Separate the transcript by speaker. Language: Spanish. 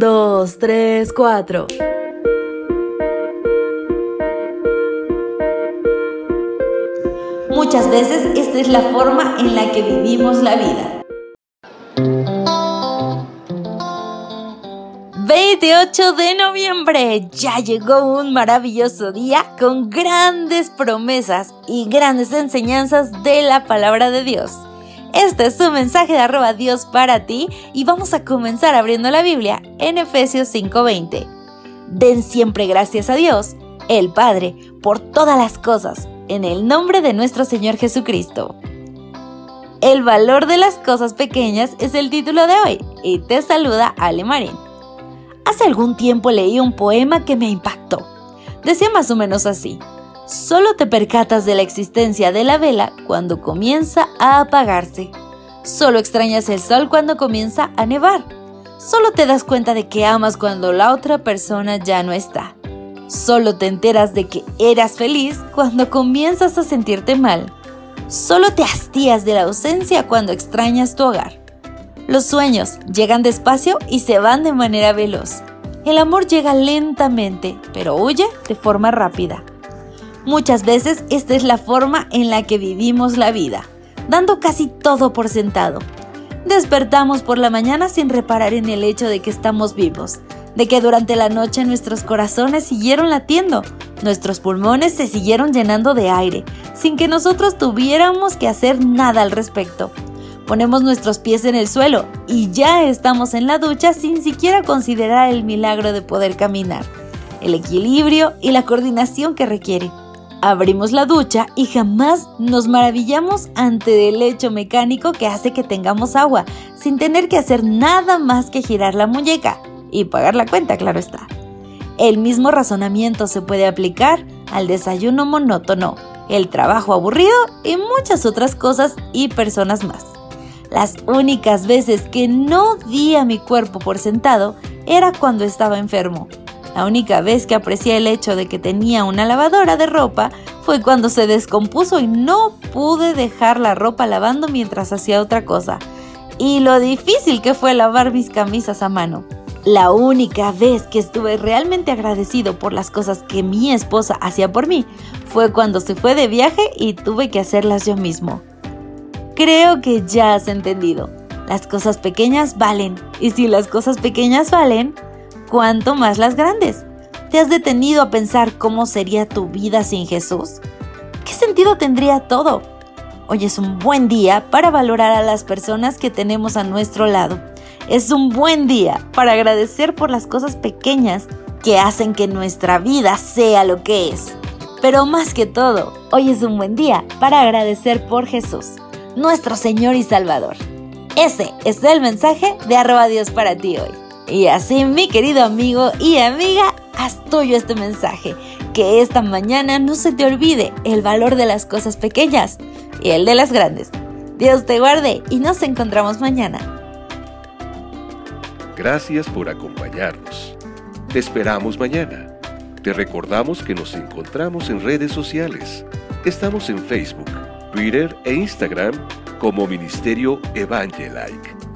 Speaker 1: 2, 3, 4.
Speaker 2: Muchas veces esta es la forma en la que vivimos la vida. 28 de noviembre. Ya llegó un maravilloso día con grandes promesas y grandes enseñanzas de la palabra de Dios. Este es su mensaje de arroba Dios para ti y vamos a comenzar abriendo la Biblia en Efesios 5:20. Den siempre gracias a Dios, el Padre, por todas las cosas, en el nombre de nuestro Señor Jesucristo. El valor de las cosas pequeñas es el título de hoy y te saluda Ale Marín. Hace algún tiempo leí un poema que me impactó. Decía más o menos así. Solo te percatas de la existencia de la vela cuando comienza a apagarse. Solo extrañas el sol cuando comienza a nevar. Solo te das cuenta de que amas cuando la otra persona ya no está. Solo te enteras de que eras feliz cuando comienzas a sentirte mal. Solo te hastías de la ausencia cuando extrañas tu hogar. Los sueños llegan despacio y se van de manera veloz. El amor llega lentamente, pero huye de forma rápida. Muchas veces esta es la forma en la que vivimos la vida, dando casi todo por sentado. Despertamos por la mañana sin reparar en el hecho de que estamos vivos, de que durante la noche nuestros corazones siguieron latiendo, nuestros pulmones se siguieron llenando de aire, sin que nosotros tuviéramos que hacer nada al respecto. Ponemos nuestros pies en el suelo y ya estamos en la ducha sin siquiera considerar el milagro de poder caminar, el equilibrio y la coordinación que requiere. Abrimos la ducha y jamás nos maravillamos ante el hecho mecánico que hace que tengamos agua, sin tener que hacer nada más que girar la muñeca y pagar la cuenta, claro está. El mismo razonamiento se puede aplicar al desayuno monótono, el trabajo aburrido y muchas otras cosas y personas más. Las únicas veces que no di a mi cuerpo por sentado era cuando estaba enfermo la única vez que aprecié el hecho de que tenía una lavadora de ropa fue cuando se descompuso y no pude dejar la ropa lavando mientras hacía otra cosa. Y lo difícil que fue lavar mis camisas a mano. La única vez que estuve realmente agradecido por las cosas que mi esposa hacía por mí fue cuando se fue de viaje y tuve que hacerlas yo mismo. Creo que ya has entendido. Las cosas pequeñas valen. Y si las cosas pequeñas valen, cuanto más las grandes. ¿Te has detenido a pensar cómo sería tu vida sin Jesús? ¿Qué sentido tendría todo? Hoy es un buen día para valorar a las personas que tenemos a nuestro lado. Es un buen día para agradecer por las cosas pequeñas que hacen que nuestra vida sea lo que es. Pero más que todo, hoy es un buen día para agradecer por Jesús, nuestro Señor y Salvador. Ese es el mensaje de arroba Dios para ti hoy. Y así, mi querido amigo y amiga, haz tuyo este mensaje. Que esta mañana no se te olvide el valor de las cosas pequeñas y el de las grandes. Dios te guarde y nos encontramos mañana.
Speaker 3: Gracias por acompañarnos. Te esperamos mañana. Te recordamos que nos encontramos en redes sociales. Estamos en Facebook, Twitter e Instagram como Ministerio Evangelike